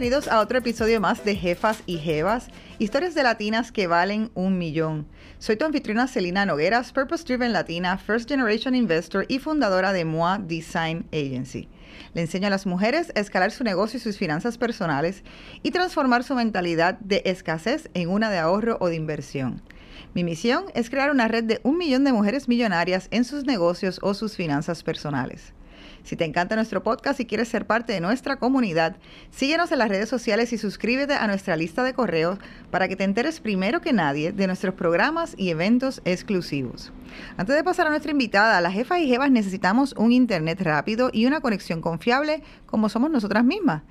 bienvenidos a otro episodio más de Jefas y Jevas, historias de latinas que valen un millón. Soy tu anfitriona Celina Nogueras, Purpose Driven Latina, First Generation Investor y fundadora de MOA Design Agency. Le enseño a las mujeres a escalar su negocio y sus finanzas personales y transformar su mentalidad de escasez en una de ahorro o de inversión. Mi misión es crear una red de un millón de mujeres millonarias en sus negocios o sus finanzas personales. Si te encanta nuestro podcast y quieres ser parte de nuestra comunidad, síguenos en las redes sociales y suscríbete a nuestra lista de correos para que te enteres primero que nadie de nuestros programas y eventos exclusivos. Antes de pasar a nuestra invitada, las jefas y jefas necesitamos un internet rápido y una conexión confiable como somos nosotras mismas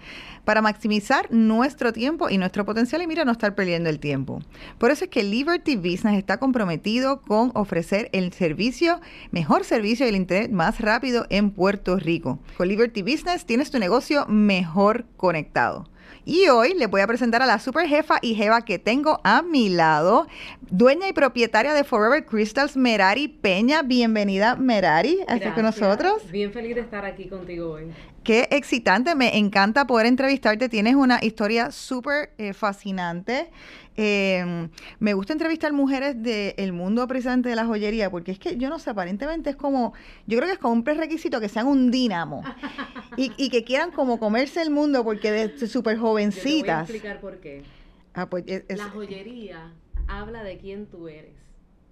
para maximizar nuestro tiempo y nuestro potencial y mira no estar perdiendo el tiempo. Por eso es que Liberty Business está comprometido con ofrecer el servicio, mejor servicio del internet más rápido en Puerto Rico. Con Liberty Business tienes tu negocio mejor conectado. Y hoy les voy a presentar a la super jefa y jeva que tengo a mi lado, dueña y propietaria de Forever Crystals, Merari Peña. Bienvenida, Merari, a estar con nosotros. Bien feliz de estar aquí contigo hoy. Qué excitante, me encanta poder entrevistarte. Tienes una historia súper eh, fascinante. Eh, me gusta entrevistar mujeres del mundo precisamente de la joyería, porque es que yo no sé, aparentemente es como, yo creo que es como un prerequisito que sean un dínamo y, que quieran como comerse el mundo porque de súper jovencitas. Yo te voy a explicar por qué. Ah, pues, la joyería habla de quién tú eres.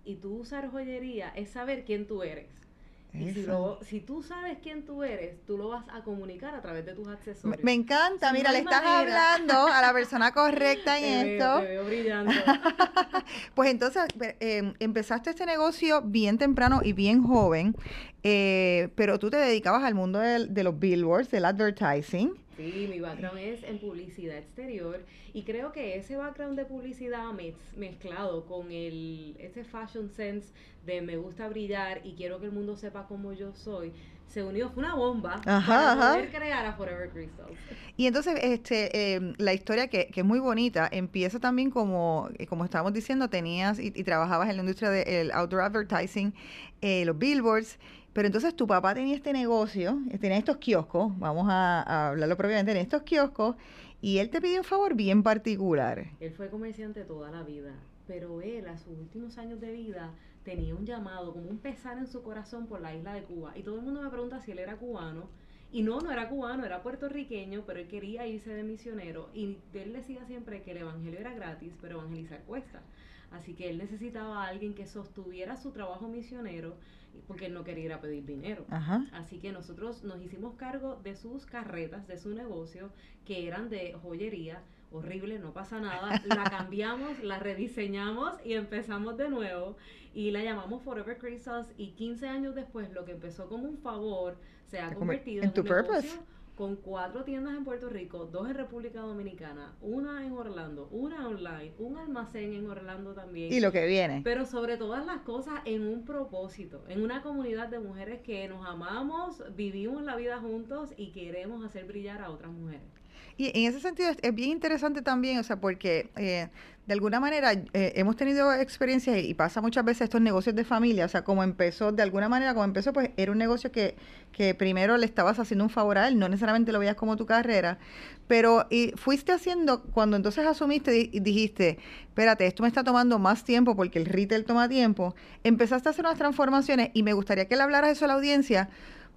Y tú usar joyería es saber quién tú eres. Y si, si, tú sabes quién tú eres, tú lo vas a comunicar a través de tus accesorios. Me, encanta, mira, le estás hablando a la persona correcta en esto. te veo brillando. pues entonces, eh, empezaste este negocio bien temprano y bien joven, eh, pero tú te dedicabas al mundo de los billboards, del advertising. Sí, mi background es en publicidad exterior y creo que ese background de publicidad mezclado con el ese fashion sense de me gusta brillar y quiero que el mundo sepa cómo yo soy, se unió, fue una bomba para poder crear a Forever Crystals. Y entonces, este, em, la historia que, que, es muy bonita, empieza también como, eh, como estábamos diciendo, tenías y, trabajabas en la industria del outdoor advertising, eh, los billboards, pero entonces tu papá tenía este negocio, tenía estos kioscos, vamos a, hablarlo propiamente, en estos kioscos, y él te pidió un favor bien particular. Él fue comerciante toda la vida, pero él a sus últimos años de vida tenía un llamado, como un pesar en su corazón por la isla de Cuba. Y todo el mundo me pregunta si él era cubano. Y no, no era cubano, era puertorriqueño, pero él quería irse de misionero. Y él decía siempre que el evangelio era gratis, pero evangelizar cuesta. Así que él necesitaba a alguien que sostuviera su trabajo misionero porque él no quería ir a pedir dinero. Así que nosotros nos hicimos cargo de sus carretas, de su negocio, que eran de joyería. Horrible, no pasa nada. La cambiamos, la rediseñamos y empezamos de nuevo. Y la llamamos Forever Crystals. Y 15 años después, lo que empezó como un favor se ha convertido en, tu un purpose con cuatro tiendas en Puerto Rico, dos en República Dominicana, una en Orlando, una online, un almacén en Orlando también. Y lo que viene. Pero sobre todas las cosas en un propósito, en una comunidad de mujeres que nos amamos, vivimos la vida juntos y queremos hacer brillar a otras mujeres. Y en ese sentido es, bien interesante también, o sea, porque eh, de alguna manera eh, hemos tenido experiencias y pasa muchas veces estos negocios de familia, o sea, como empezó, de alguna manera, como empezó, pues era un negocio que, que primero le estabas haciendo un favor a él, no necesariamente lo veías como tu carrera, pero y fuiste haciendo, cuando entonces asumiste y dijiste, espérate, esto me está tomando más tiempo porque el retail toma tiempo, empezaste a hacer unas transformaciones y me gustaría que le hablaras eso a la audiencia,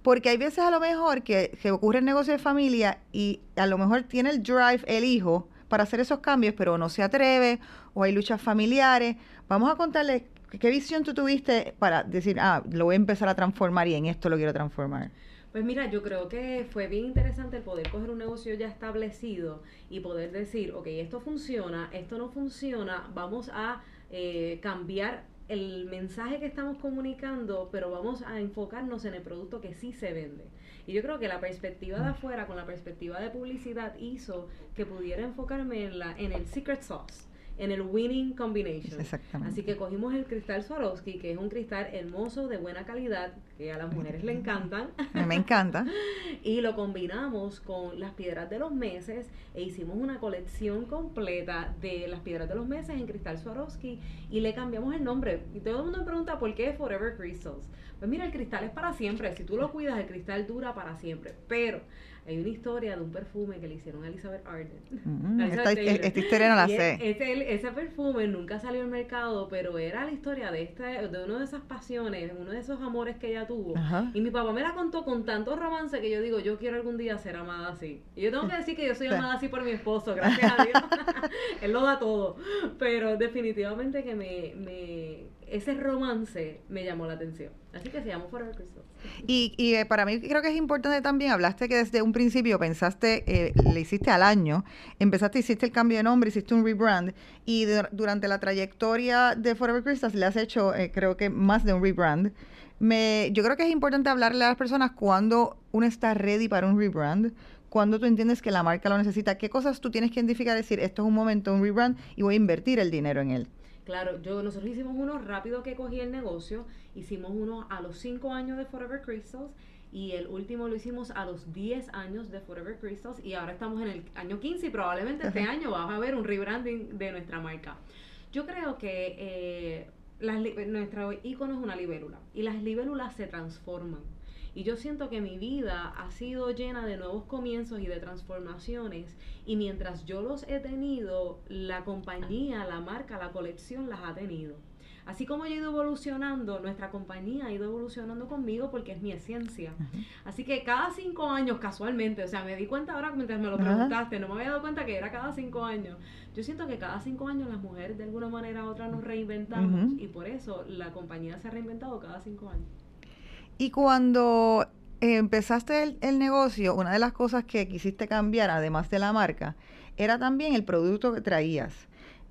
porque hay veces a lo mejor que, que ocurre el negocio de familia y a lo mejor tiene el drive el hijo para hacer esos cambios, pero no se atreve o hay luchas familiares. Vamos a contarle qué visión tú tuviste para decir, ah, lo voy a empezar a transformar y en esto lo quiero transformar. Pues mira, yo creo que fue bien interesante el poder coger un negocio ya establecido y poder decir, ok, esto funciona, esto no funciona, vamos a eh, cambiar el mensaje que estamos comunicando, pero vamos a enfocarnos en el producto que sí se vende. Y yo creo que la perspectiva de afuera, con la perspectiva de publicidad, hizo que pudiera enfocarme en, la, en el secret sauce en el winning combination. Así que cogimos el cristal Swarovski, que es un cristal hermoso, de buena calidad, que a las mujeres le encantan. Me encanta. y lo combinamos con las piedras de los meses e hicimos una colección completa de las piedras de los meses en cristal Swarovski y le cambiamos el nombre. Y todo el mundo me pregunta por qué Forever Crystals. Pues mira, el cristal es para siempre. Si tú lo cuidas, el cristal dura para siempre. Pero hay una historia de un perfume que le hicieron a Elizabeth Arden. Mm, esta, esta, historia no la sé. ese, ese, perfume nunca salió al mercado, pero era la historia de esta, de una de esas pasiones, uno de esos amores que ella tuvo. Y mi papá me la contó con tanto romance que yo digo, yo quiero algún día ser amada así. Y yo tengo que decir que yo soy amada así por mi esposo, gracias a Dios. Él lo da todo. Pero definitivamente que me, me ese romance me llamó la atención. Así que se llamó Forever Crystals. Y, eh, para mí creo que es importante también, hablaste que desde un principio pensaste, eh, le hiciste al año, empezaste, hiciste el cambio de nombre, hiciste un rebrand y durante la trayectoria de Forever Crystals le has hecho eh, creo que más de un rebrand. Yo creo que es importante hablarle a las personas cuando uno está ready para un rebrand, cuando tú entiendes que la marca lo necesita, qué cosas tú tienes que identificar, decir, esto es un momento, un rebrand y voy a invertir el dinero en él. Claro, yo nosotros hicimos uno rápido que cogí el negocio, hicimos uno a los 5 años de Forever Crystals y el último lo hicimos a los 10 años de Forever Crystals y ahora estamos en el año 15 y probablemente este año va a haber un rebranding de nuestra marca. Yo creo que eh, nuestro icono es una libélula y las libélulas se transforman. Y yo siento que mi vida ha sido llena de nuevos comienzos y de transformaciones. Y mientras yo los he tenido, la compañía, la marca, la colección las ha tenido. Así como yo he ido evolucionando, nuestra compañía ha ido evolucionando conmigo porque es mi esencia. Así que cada cinco años, casualmente, o sea, me di cuenta ahora mientras me lo preguntaste, no me había dado cuenta que era cada cinco años. Yo siento que cada cinco años las mujeres de alguna manera u otra nos reinventamos y por eso la compañía se ha reinventado cada cinco años. Y cuando empezaste el, negocio, una de las cosas que quisiste cambiar, además de la marca, era también el producto que traías.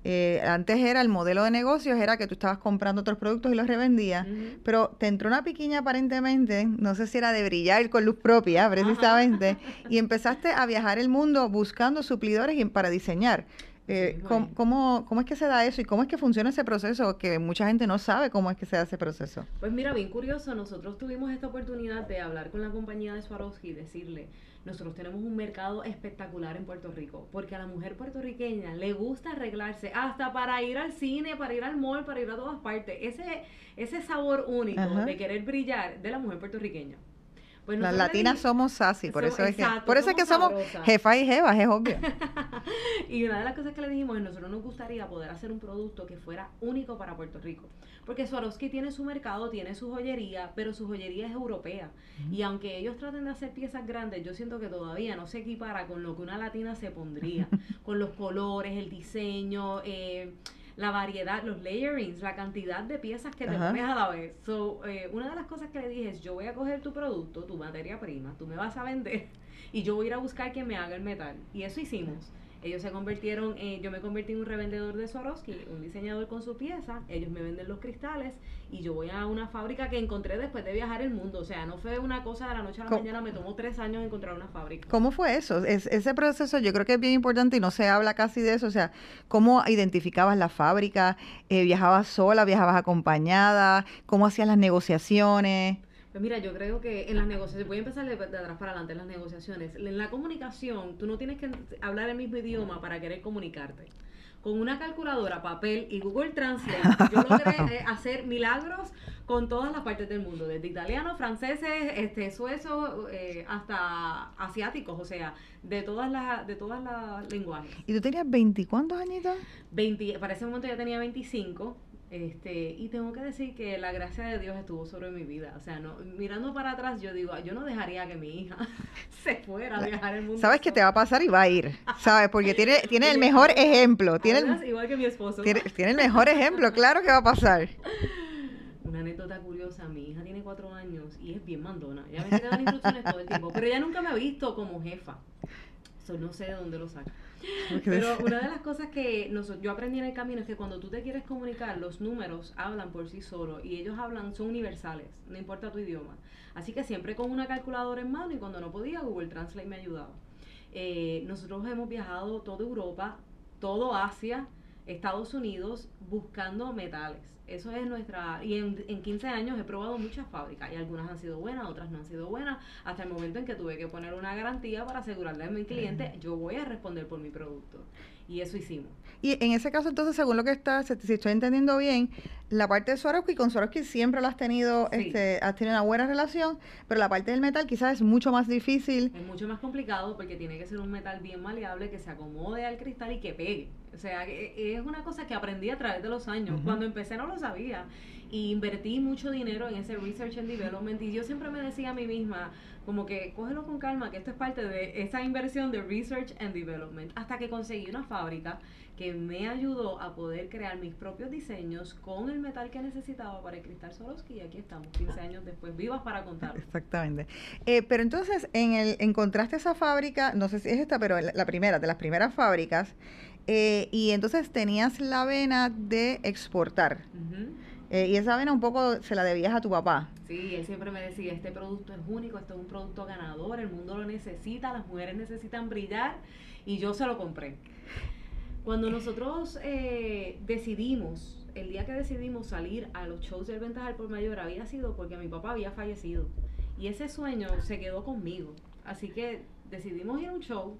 Eh, antes era el modelo de negocios, era que tú estabas comprando otros productos y los revendías, pero te entró una piquiña aparentemente, no sé si era de brillar con luz propia precisamente, y empezaste a viajar el mundo buscando suplidores y para diseñar. Eh, ¿cómo, es que se da eso y cómo es que funciona ese proceso? Que mucha gente no sabe cómo es que se da ese proceso. Pues mira, bien curioso, nosotros tuvimos esta oportunidad de hablar con la compañía de Swarovski y decirle, nosotros tenemos un mercado espectacular en Puerto Rico, porque a la mujer puertorriqueña le gusta arreglarse hasta para ir al cine, para ir al mall, para ir a todas partes. Ese, ese sabor único de querer brillar de la mujer puertorriqueña. Pues Las latinas somos sassy, por eso es que, por eso es que somos jefa y jevas, es obvio. y una de las cosas que le dijimos es nosotros nos gustaría poder hacer un producto que fuera único para Puerto Rico. Porque Swarovski tiene su mercado, tiene su joyería, pero su joyería es europea. Y aunque ellos traten de hacer piezas grandes, yo siento que todavía no se equipara con lo que una latina se pondría. con los colores, el diseño, eh, la variedad, los layerings, la cantidad de piezas que te pones a la vez. So, eh, una de las cosas que le dije es, yo voy a coger tu producto, tu materia prima, tú me vas a vender y yo voy a ir a buscar quien me haga el metal. Y eso hicimos. Ellos se convirtieron, yo me convertí en un revendedor de Swarovski, un diseñador con su pieza, ellos me venden los cristales y yo voy a una fábrica que encontré después de viajar el mundo. O sea, no fue una cosa de la noche a la mañana, me tomó tres años encontrar una fábrica. ¿Cómo fue eso? Es, ese proceso yo creo que es bien importante y no se habla casi de eso. O sea, ¿cómo identificabas la fábrica? Eh, ¿Viajabas sola? ¿Viajabas acompañada? ¿Cómo hacías las negociaciones? Pues mira, yo creo que en las negociaciones, voy a empezar de, atrás para adelante, en las negociaciones. En la comunicación, tú no tienes que hablar el mismo idioma para querer comunicarte. Con una calculadora, papel y Google Translate, yo logré eh, hacer milagros con todas las partes del mundo, desde italiano, franceses, este, suezo, eh, hasta asiáticos, o sea, de todas las de todas las lenguajes. ¿Y tú tenías 20 cuántos añitos? 20, para ese momento ya tenía 25 este, y tengo que decir que la gracia de Dios estuvo sobre mi vida. O sea, no, mirando para atrás, yo digo, yo no dejaría que mi hija se fuera a viajar el mundo. Sabes que te va a pasar y va a ir, ¿sabes? Porque tiene, tiene el mejor ejemplo. Tiene igual que mi esposo. Tiene, el mejor ejemplo, claro que va a pasar. Una anécdota curiosa, mi hija tiene cuatro años y es bien mandona. Ella me da instrucciones todo el tiempo, pero ella nunca me ha visto como jefa. Eso no sé de dónde lo saca. Pero una de las cosas que yo aprendí en el camino es que cuando tú te quieres comunicar, los números hablan por sí solos y ellos hablan, son universales, no importa tu idioma. Así que siempre con una calculadora en mano y cuando no podía, Google Translate me ayudaba. Eh, nosotros hemos viajado toda Europa, todo Asia, Estados Unidos, buscando metales. Eso es nuestra... Y en, en 15 años he probado muchas fábricas y algunas han sido buenas, otras no han sido buenas, hasta el momento en que tuve que poner una garantía para asegurarle a mi cliente, yo voy a responder por mi producto. Y eso hicimos. Y en ese caso, entonces, según lo que está, si estoy entendiendo bien, la parte de Swarovski, con Swarovski siempre lo has tenido, este, has tenido una buena relación, pero la parte del metal quizás es mucho más difícil. Es mucho más complicado porque tiene que ser un metal bien maleable que se acomode al cristal y que pegue. O sea, es una cosa que aprendí a través de los años. Cuando empecé no lo sabía. Y invertí mucho dinero en ese research and development y yo siempre me decía a mí misma, como que cógelo con calma, que esto es parte de esa inversión de research and development. Hasta que conseguí una fábrica que me ayudó a poder crear mis propios diseños con el metal que necesitaba para el cristal Swarovski y aquí estamos, 15 años después, vivas para contar. Exactamente. Eh, pero entonces, en el, encontraste esa fábrica, no sé si es esta, pero la primera, de las primeras fábricas, eh, y entonces tenías la vena de exportar. Eh, y esa vena un poco se la debías a tu papá. Sí, él siempre me decía, este producto es único, esto es un producto ganador, el mundo lo necesita, las mujeres necesitan brillar y yo se lo compré. Cuando nosotros eh, decidimos, el día que decidimos salir a los shows del Ventaja por Mayor, había sido porque mi papá había fallecido. Y ese sueño se quedó conmigo. Así que decidimos ir a un show,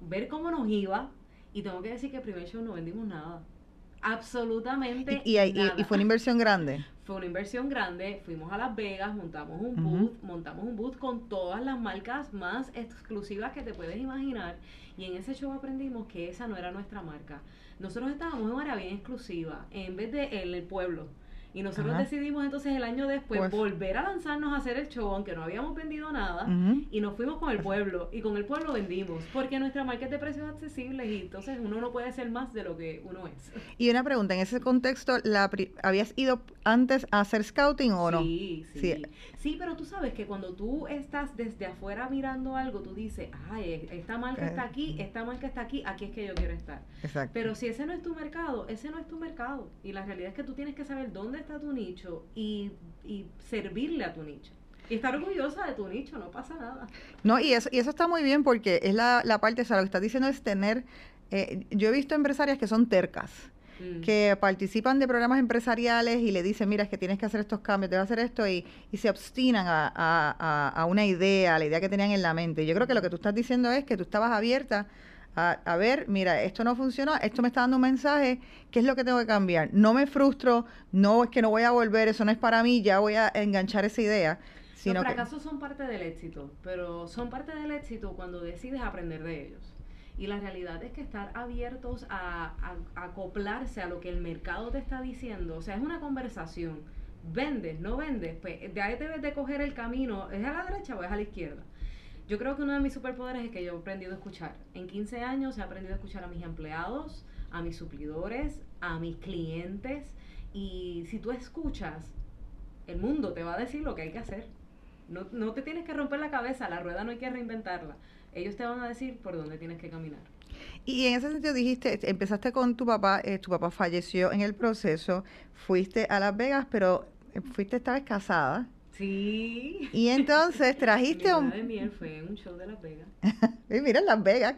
ver cómo nos iba, y tengo que decir que el primer show no vendimos nada. Absolutamente y, nada. y, fue una inversión grande. Fue una inversión grande. Fuimos a Las Vegas, montamos un booth, montamos un booth con todas las marcas más exclusivas que te puedes imaginar. Y en ese show aprendimos que esa no era nuestra marca. Nosotros estábamos en una área bien exclusiva, en vez de en el pueblo. Y nosotros decidimos entonces el año después pues volver a lanzarnos a hacer el show, aunque no habíamos vendido nada, y nos fuimos con el pueblo, y con el pueblo vendimos, porque nuestra marca es de precios accesibles y entonces uno no puede ser más de lo que uno es. Y una pregunta, en ese contexto, la ¿habías ido antes a hacer scouting o no? Sí, sí, sí. pero tú sabes que cuando tú estás desde afuera mirando algo, tú dices, ay, esta marca está aquí, esta marca está aquí, aquí es que yo quiero estar. Exacto. Pero si ese no es tu mercado, ese no es tu mercado. Y la realidad es que tú tienes que saber dónde está tu nicho y, servirle a tu nicho. Y estar orgullosa de tu nicho, no pasa nada. No, y eso, y eso está muy bien porque es la, la parte, o sea, lo que estás diciendo es tener, eh, yo he visto empresarias que son tercas, mm. que participan de programas empresariales y le dicen, mira, es que tienes que hacer estos cambios, debes hacer esto, y, y se obstinan a, a, a, una idea, a la idea que tenían en la mente. Yo creo que lo que tú estás diciendo es que tú estabas abierta a, ver, mira, esto no funciona, esto me está dando un mensaje, ¿qué es lo que tengo que cambiar? No me frustro, no es que no voy a volver, eso no es para mí, ya voy a enganchar esa idea. Sino Los fracasos son parte del éxito, pero son parte del éxito cuando decides aprender de ellos. Y la realidad es que estar abiertos a, a, acoplarse a lo que el mercado te está diciendo, o sea, es una conversación. Vendes, no vendes, pues de ahí debes de coger el camino, ¿es a la derecha o es a la izquierda? Yo creo que uno de mis superpoderes es que yo he aprendido a escuchar. En 15 años he aprendido a escuchar a mis empleados, a mis suplidores, a mis clientes. Y si tú escuchas, el mundo te va a decir lo que hay que hacer. No, no te tienes que romper la cabeza, la rueda no hay que reinventarla. Ellos te van a decir por dónde tienes que caminar. Y en ese sentido dijiste, empezaste con tu papá, eh, tu papá falleció en el proceso, fuiste a Las Vegas, pero eh, fuiste esta vez casada. Sí. Y entonces trajiste un... de miel fue en un show de Las Vegas. y mira, en Las Vegas.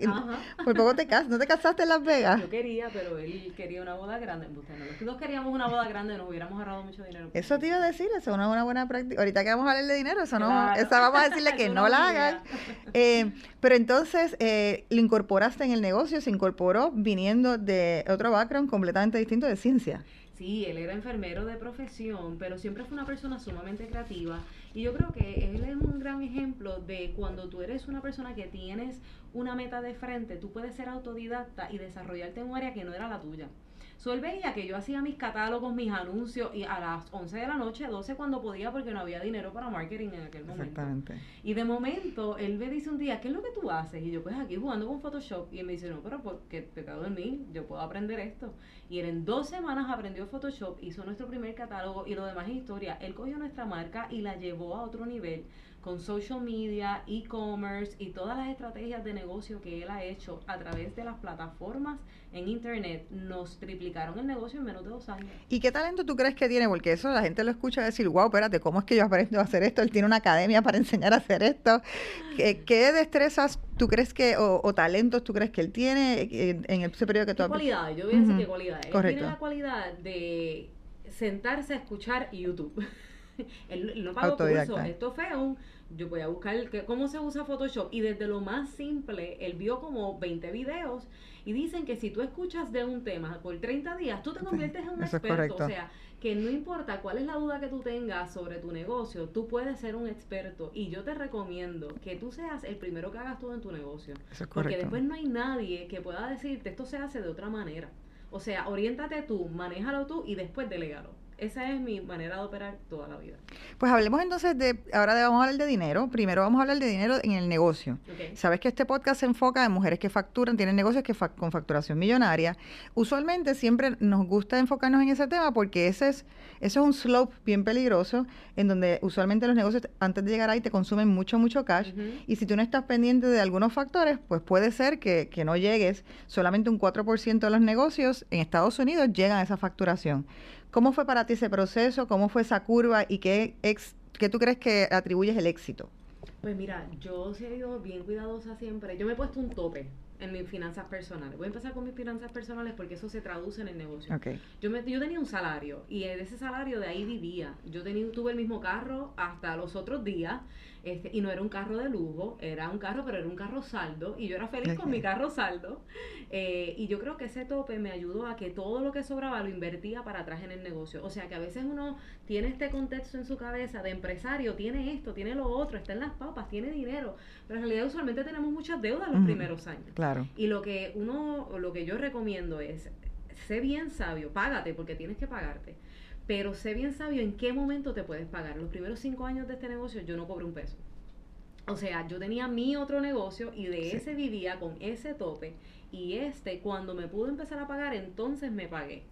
Por poco te casas. ¿No te casaste en Las Vegas? Yo quería, pero él quería una boda grande. Los dos queríamos una boda grande, nos hubiéramos ahorrado mucho dinero. Eso te iba a decir, eso no es una buena práctica. Ahorita que vamos a hablar de dinero, eso no... Esa vamos a decirle que no la hagan. Eh, pero entonces, eh, lo incorporaste en el negocio, se incorporó viniendo de otro background completamente distinto de ciencia. Sí, él era enfermero de profesión, pero siempre fue una persona sumamente creativa. Y yo creo que él es un gran ejemplo de cuando tú eres una persona que tienes una meta de frente, tú puedes ser autodidacta y desarrollarte en un área que no era la tuya. So, él veía que yo hacía mis catálogos, mis anuncios, y a las 11 de la noche, 12 cuando podía, porque no había dinero para marketing en aquel momento. Exactamente. Y de momento, él me dice un día, ¿qué es lo que tú haces? Y yo, pues aquí jugando con Photoshop. Y él me dice, no, pero porque te cago en mí, yo puedo aprender esto. Y él en dos semanas aprendió Photoshop, hizo nuestro primer catálogo y lo demás es historia. Él cogió nuestra marca y la llevó a otro nivel con social media, e-commerce y todas las estrategias de negocio que él ha hecho a través de las plataformas en internet nos triplicaron el negocio en menos de dos años. ¿Y qué talento tú crees que tiene? Porque eso la gente lo escucha decir, wow, espérate, ¿cómo es que yo aprendo a hacer esto? Él tiene una academia para enseñar a hacer esto. ¿Qué, destrezas tú crees que, o, talentos tú crees que él tiene en, ese periodo que tú... ¿Qué cualidades? Yo voy a decir qué cualidades. Él tiene la cualidad de sentarse a escuchar YouTube. él, no pagó curso, esto fue un, yo voy a buscar cómo se usa Photoshop. Y desde lo más simple, él vio como 20 videos y dicen que si tú escuchas de un tema por 30 días, tú te conviertes en un experto, o sea, que no importa cuál es la duda que tú tengas sobre tu negocio, tú puedes ser un experto. Y yo te recomiendo que tú seas el primero que hagas todo en tu negocio, porque después no hay nadie que pueda decirte esto se hace de otra manera. O sea, oriéntate tú, manéjalo tú y después delegalo. Esa es mi manera de operar toda la vida. Pues hablemos entonces de, ahora vamos a hablar de dinero. Primero vamos a hablar de dinero en el negocio. Sabes que este podcast se enfoca en mujeres que facturan, tienen negocios que con facturación millonaria. Usualmente siempre nos gusta enfocarnos en ese tema porque ese es, eso es un slope bien peligroso en donde usualmente los negocios antes de llegar ahí te consumen mucho, mucho cash. Y si tú no estás pendiente de algunos factores, pues puede ser que, que no llegues. Solamente un 4% de los negocios en Estados Unidos llegan a esa facturación. ¿Cómo fue para ti ese proceso? ¿Cómo fue esa curva? ¿Y qué, ex, qué tú crees que atribuyes el éxito? Pues mira, yo he sido bien cuidadosa siempre. Yo me he puesto un tope en mis finanzas personales. Voy a empezar con mis finanzas personales porque eso se traduce en el negocio. Yo, me, yo tenía un salario y de ese salario de ahí vivía. Yo tenía, tuve el mismo carro hasta los otros días este, y no era un carro de lujo, era un carro, pero era un carro saldo, y yo era feliz con mi carro saldo. Eh, y yo creo que ese tope me ayudó a que todo lo que sobraba lo invertía para atrás en el negocio. O sea que a veces uno tiene este contexto en su cabeza de empresario, tiene esto, tiene lo otro, está en las papas, tiene dinero, pero en realidad usualmente tenemos muchas deudas los primeros años. Claro. Y lo que uno, lo que yo recomiendo es, sé bien sabio, págate porque tienes que pagarte pero sé bien sabio en qué momento te puedes pagar. Los primeros cinco años de este negocio yo no cobré un peso. O sea, yo tenía mi otro negocio y de ese vivía con ese tope. Y este, cuando me pudo empezar a pagar, entonces me pagué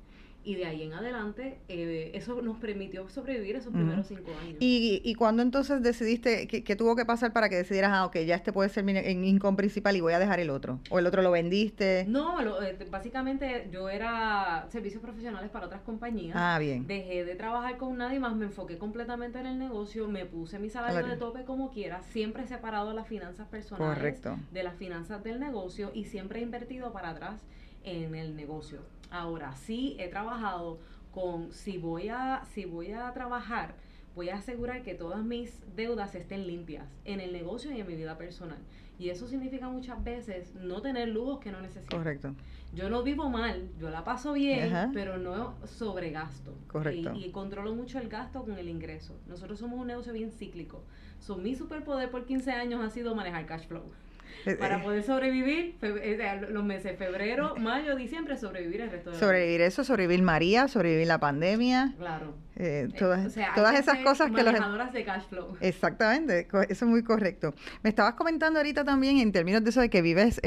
y de ahí en adelante eh, eso nos permitió sobrevivir esos primeros cinco años. ¿Y, y cuándo entonces decidiste que, tuvo que pasar para que decidieras, ah, ok, ya este puede ser mi income principal y voy a dejar el otro? ¿O el otro lo vendiste? No, eh, básicamente yo era servicios profesionales para otras compañías. Ah, bien. Dejé de trabajar con nadie más, me enfoqué completamente en el negocio, me puse mi salario de tope como quiera, siempre he separado las finanzas personales de las finanzas del negocio y siempre he invertido para atrás en el negocio. Ahora, sí he trabajado con, si voy a, si voy a trabajar, voy a asegurar que todas mis deudas estén limpias en el negocio y en mi vida personal. Y eso significa muchas veces no tener lujos que no necesito. Correcto. Yo no vivo mal, yo la paso bien, pero no sobregasto. Correcto. Y, controlo mucho el gasto con el ingreso. Nosotros somos un negocio bien cíclico. So, mi superpoder por 15 años ha sido manejar cash flow. Eh, para eh. poder sobrevivir eh, los meses febrero, mayo, diciembre, sobrevivir el resto de Sobrevivir eso, sobrevivir María, sobrevivir la pandemia. Claro. Todas, todas esas cosas que los... de cash flow. Exactamente, eso es muy correcto. Me estabas comentando ahorita también en términos de eso de que vives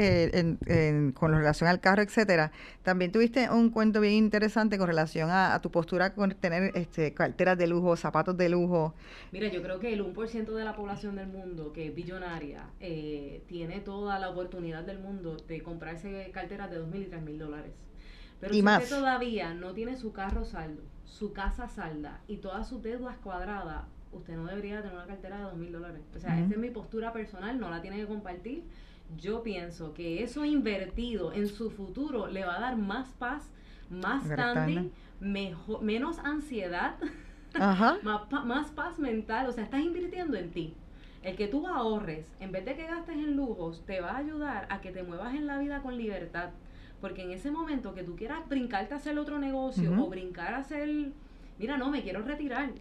con relación al carro, etcétera. También tuviste un cuento bien interesante con relación a, tu postura con tener este, carteras de lujo, zapatos de lujo. Mira, yo creo que el 1% de la población del mundo que es billonaria tiene toda la oportunidad del mundo de comprarse carteras de dos mil y tres mil dólares. Pero si usted todavía no tiene su carro saldo, su casa salda y todas sus deudas cuadradas, usted no debería tener una cartera de dos mil dólares. O sea, esa es mi postura personal, no la tiene que compartir. Yo pienso que eso invertido en su futuro le va a dar más paz, más standing, mejor, menos ansiedad, más, más paz mental. O sea, estás invirtiendo en ti. El que tú ahorres, en vez de que gastes en lujos, te va a ayudar a que te muevas en la vida con libertad. Porque en ese momento que tú quieras brincarte a hacer otro negocio o brincar a hacer mira, no, me quiero retirar,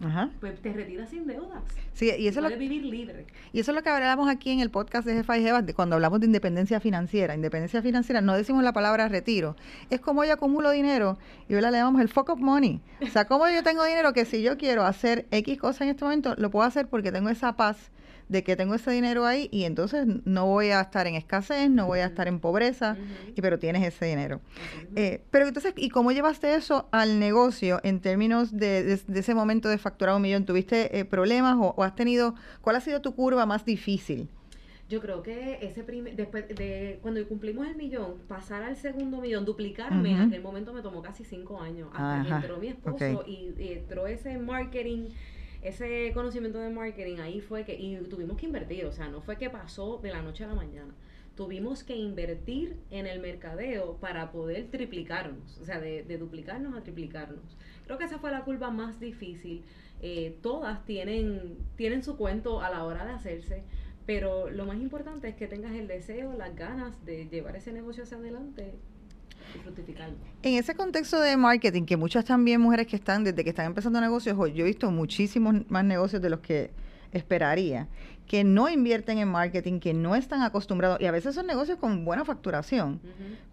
pues te retiras sin deudas. Sí, y eso Puedes vivir libre. Y eso es lo que hablamos aquí en el podcast de Jefa y de cuando hablamos de independencia financiera. Independencia financiera, no decimos la palabra retiro. Es como yo acumulo dinero y ahora le llamamos el fuck up money. O sea, como yo tengo dinero que si yo quiero hacer X cosas en este momento, lo puedo hacer porque tengo esa paz de que tengo ese dinero ahí y entonces no voy a estar en escasez, no voy a estar en pobreza, y, pero tienes ese dinero. Eh, pero entonces, ¿y cómo llevaste eso al negocio en términos de, ese momento de facturar un millón? ¿Tuviste eh, problemas o, has tenido, cuál ha sido tu curva más difícil? Yo creo que ese primer, después de cuando cumplimos el millón, pasar al segundo millón, duplicarme, en aquel momento me tomó casi cinco años. Hasta que entró mi esposo y, entró ese marketing ese conocimiento de marketing ahí fue que, y tuvimos que invertir, o sea, no fue que pasó de la noche a la mañana. Tuvimos que invertir en el mercadeo para poder triplicarnos, o sea, de, duplicarnos a triplicarnos. Creo que esa fue la curva más difícil. Eh, todas tienen, tienen su cuento a la hora de hacerse, pero lo más importante es que tengas el deseo, las ganas de llevar ese negocio hacia adelante. En ese contexto de marketing, que muchas también mujeres que están, desde que están empezando negocios, yo he visto muchísimos más negocios de los que esperaría, que no invierten en marketing, que no están acostumbrados, y a veces son negocios con buena facturación,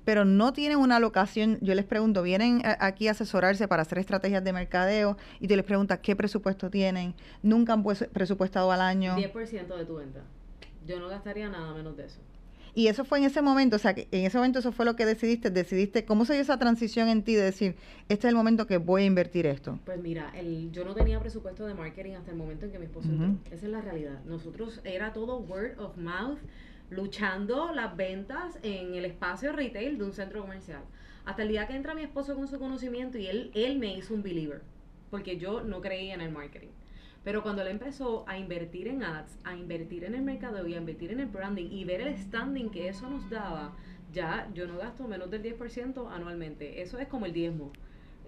pero no tienen una locación. Yo les pregunto, vienen aquí a asesorarse para hacer estrategias de mercadeo y tú les preguntas qué presupuesto tienen, nunca han presupuestado al año. 10% de tu venta. Yo no gastaría nada menos de eso. Y eso fue en ese momento, o sea, que en ese momento eso fue lo que decidiste, decidiste, ¿cómo se dio esa transición en ti de decir, este es el momento que voy a invertir esto? Pues mira, el, yo no tenía presupuesto de marketing hasta el momento en que mi esposo entró. Esa es la realidad. Nosotros era todo word of mouth, luchando las ventas en el espacio retail de un centro comercial. Hasta el día que entra mi esposo con su conocimiento y él, él me hizo un believer, porque yo no creía en el marketing. Pero cuando él empezó a invertir en ads, a invertir en el mercado y a invertir en el branding y ver el standing que eso nos daba, ya yo no gasto menos del 10% anualmente. Eso es como el diezmo.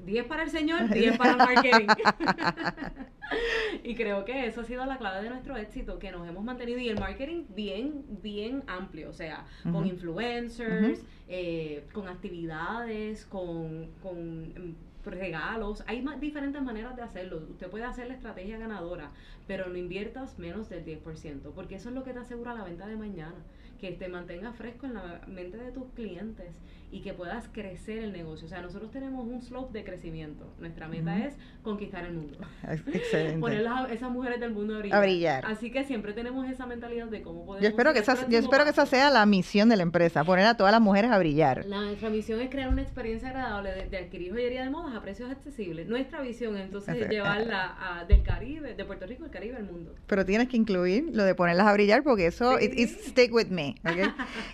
10 para el Señor, 10 para el marketing. y creo que eso ha sido la clave de nuestro éxito, que nos hemos mantenido y el marketing bien, bien amplio, o sea, con influencers, eh, con actividades, con, con regalos. Hay diferentes maneras de hacerlo. Usted puede hacer la estrategia ganadora, pero no inviertas menos del 10%, porque eso es lo que te asegura la venta de mañana, que te mantenga fresco en la mente de tus clientes y que puedas crecer el negocio. O sea, nosotros tenemos un slope de crecimiento. Nuestra meta es conquistar el mundo. Excelente. Poner a esas mujeres del mundo a brillar. Así que siempre tenemos esa mentalidad de cómo podemos... Yo espero, que esa, yo espero que esa sea la misión de la empresa, poner a todas las mujeres a brillar. La, nuestra misión es crear una experiencia agradable de, adquirir joyería de modas a precios accesibles. Nuestra visión entonces es llevarla a, del Caribe, de Puerto Rico al Caribe al mundo. Pero tienes que incluir lo de ponerlas a brillar porque eso, sí. it, stick with me.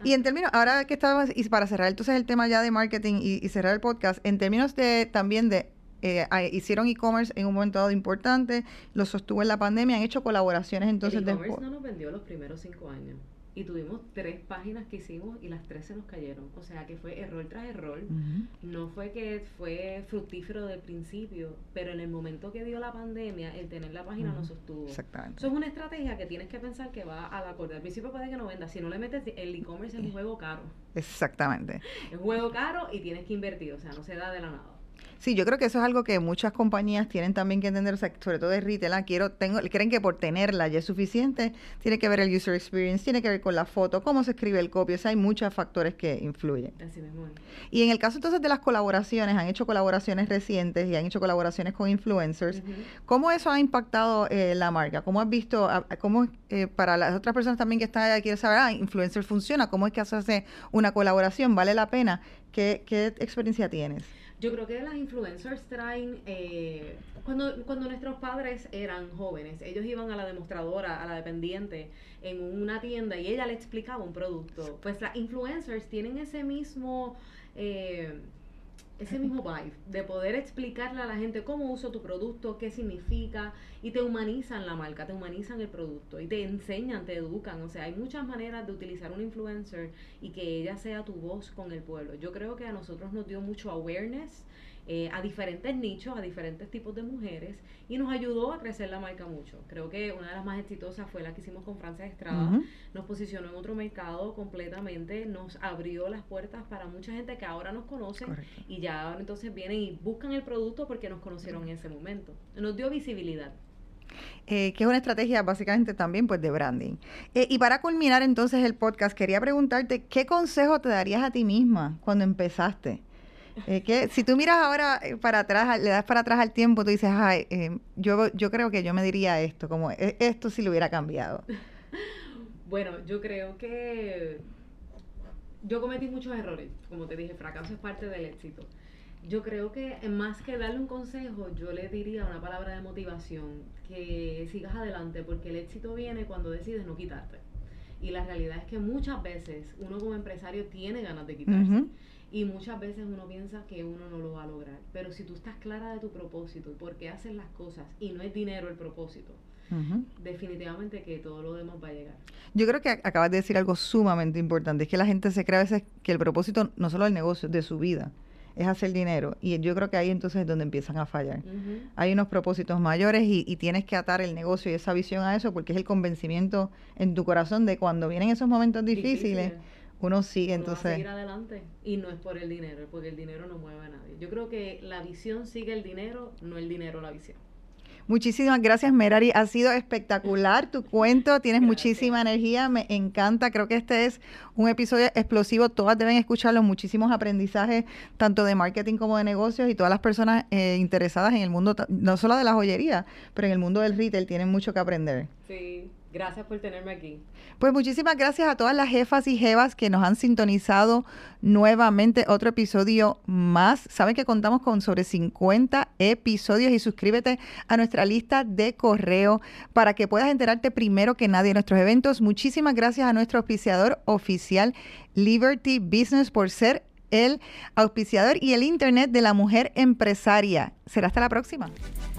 Y en términos, ahora que estabas, y para cerrar entonces el tema ya de marketing y, cerrar el podcast, en términos de también de eh, hicieron e-commerce en un momento dado importante, lo sostuvo en la pandemia, han hecho colaboraciones entonces el e-commerce no nos vendió los primeros cinco años y tuvimos tres páginas que hicimos y las tres se nos cayeron. O sea que fue error tras error. No fue que fue fructífero del principio, pero en el momento que dio la pandemia, el tener la página no sostuvo. Exactamente. Eso es una estrategia que tienes que pensar que va a la corte. Al principio puede que no venda. Si no le metes, el e-commerce es un juego caro. Exactamente. Es un juego caro y tienes que invertir. O sea, no se da de la nada. Sí, yo creo que eso es algo que muchas compañías tienen también que entender, sobre todo de retail, ah, quiero, tengo, creen que por tenerla ya es suficiente, tiene que ver el user experience, tiene que ver con la foto, cómo se escribe el copy, o sea, hay muchos factores que influyen. Así mismo. Y en el caso entonces de las colaboraciones, han hecho colaboraciones recientes y han hecho colaboraciones con influencers, ¿cómo eso ha impactado eh, la marca? ¿Cómo has visto, cómo eh, para las otras personas también que están allá quieren saber, ah, influencer funciona, cómo es que hace una colaboración, vale la pena? ¿Qué, qué experiencia tienes? Yo creo que las influencers traen, eh, cuando, cuando nuestros padres eran jóvenes, ellos iban a la demostradora, a la dependiente, en una tienda y ella le explicaba un producto. Pues las influencers tienen ese mismo... Eh, ese mismo vibe de poder explicarle a la gente cómo uso tu producto, qué significa y te humanizan la marca, te humanizan el producto y te enseñan, te educan. O sea, hay muchas maneras de utilizar un influencer y que ella sea tu voz con el pueblo. Yo creo que a nosotros nos dio mucho awareness eh, a diferentes nichos, a diferentes tipos de mujeres y nos ayudó a crecer la marca mucho. Creo que una de las más exitosas fue la que hicimos con Francia Estrada. Nos posicionó en otro mercado completamente, nos abrió las puertas para mucha gente que ahora nos conoce y ya entonces vienen y buscan el producto porque nos conocieron en ese momento. Nos dio visibilidad. Eh, que es una estrategia básicamente también pues de branding. Eh, y para culminar entonces el podcast, quería preguntarte, ¿qué consejo te darías a ti misma cuando empezaste? Eh, que si tú miras ahora eh, para atrás, le das para atrás al tiempo, tú dices, ay, eh, yo, yo creo que yo me diría esto, como e, esto si lo hubiera cambiado. Bueno, yo creo que yo cometí muchos errores, como te dije, fracaso es parte del éxito. Yo creo que más que darle un consejo, yo le diría una palabra de motivación, que sigas adelante, porque el éxito viene cuando decides no quitarte. Y la realidad es que muchas veces uno como empresario tiene ganas de quitarse. Y muchas veces uno piensa que uno no lo va a lograr. Pero si tú estás clara de tu propósito y por qué haces las cosas y no es dinero el propósito, definitivamente que todo lo demás va a llegar. Yo creo que acabas de decir algo sumamente importante. Es que la gente se cree a veces que el propósito no solo del negocio, de su vida es hacer dinero. Y yo creo que ahí entonces es donde empiezan a fallar. Hay unos propósitos mayores y, tienes que atar el negocio y esa visión a eso porque es el convencimiento en tu corazón de cuando vienen esos momentos difíciles. Uno sigue entonces. Va seguir adelante y no es por el dinero, porque el dinero no mueve a nadie. Yo creo que la visión sigue el dinero, no el dinero la visión. Muchísimas gracias, Merari. Ha sido espectacular tu cuento. Tienes muchísima energía. Me encanta. Creo que este es un episodio explosivo. Todas deben escucharlo. Muchísimos aprendizajes, tanto de marketing como de negocios. Y todas las personas eh, interesadas en el mundo, no solo de la joyería, pero en el mundo del retail, tienen mucho que aprender. Sí. Gracias por tenerme aquí. Pues muchísimas gracias a todas las jefas y jevas que nos han sintonizado nuevamente otro episodio más. Saben que contamos con sobre 50 episodios y suscríbete a nuestra lista de correo para que puedas enterarte primero que nadie de nuestros eventos. Muchísimas gracias a nuestro auspiciador oficial Liberty Business por ser el auspiciador y el Internet de la mujer empresaria. Será hasta la próxima.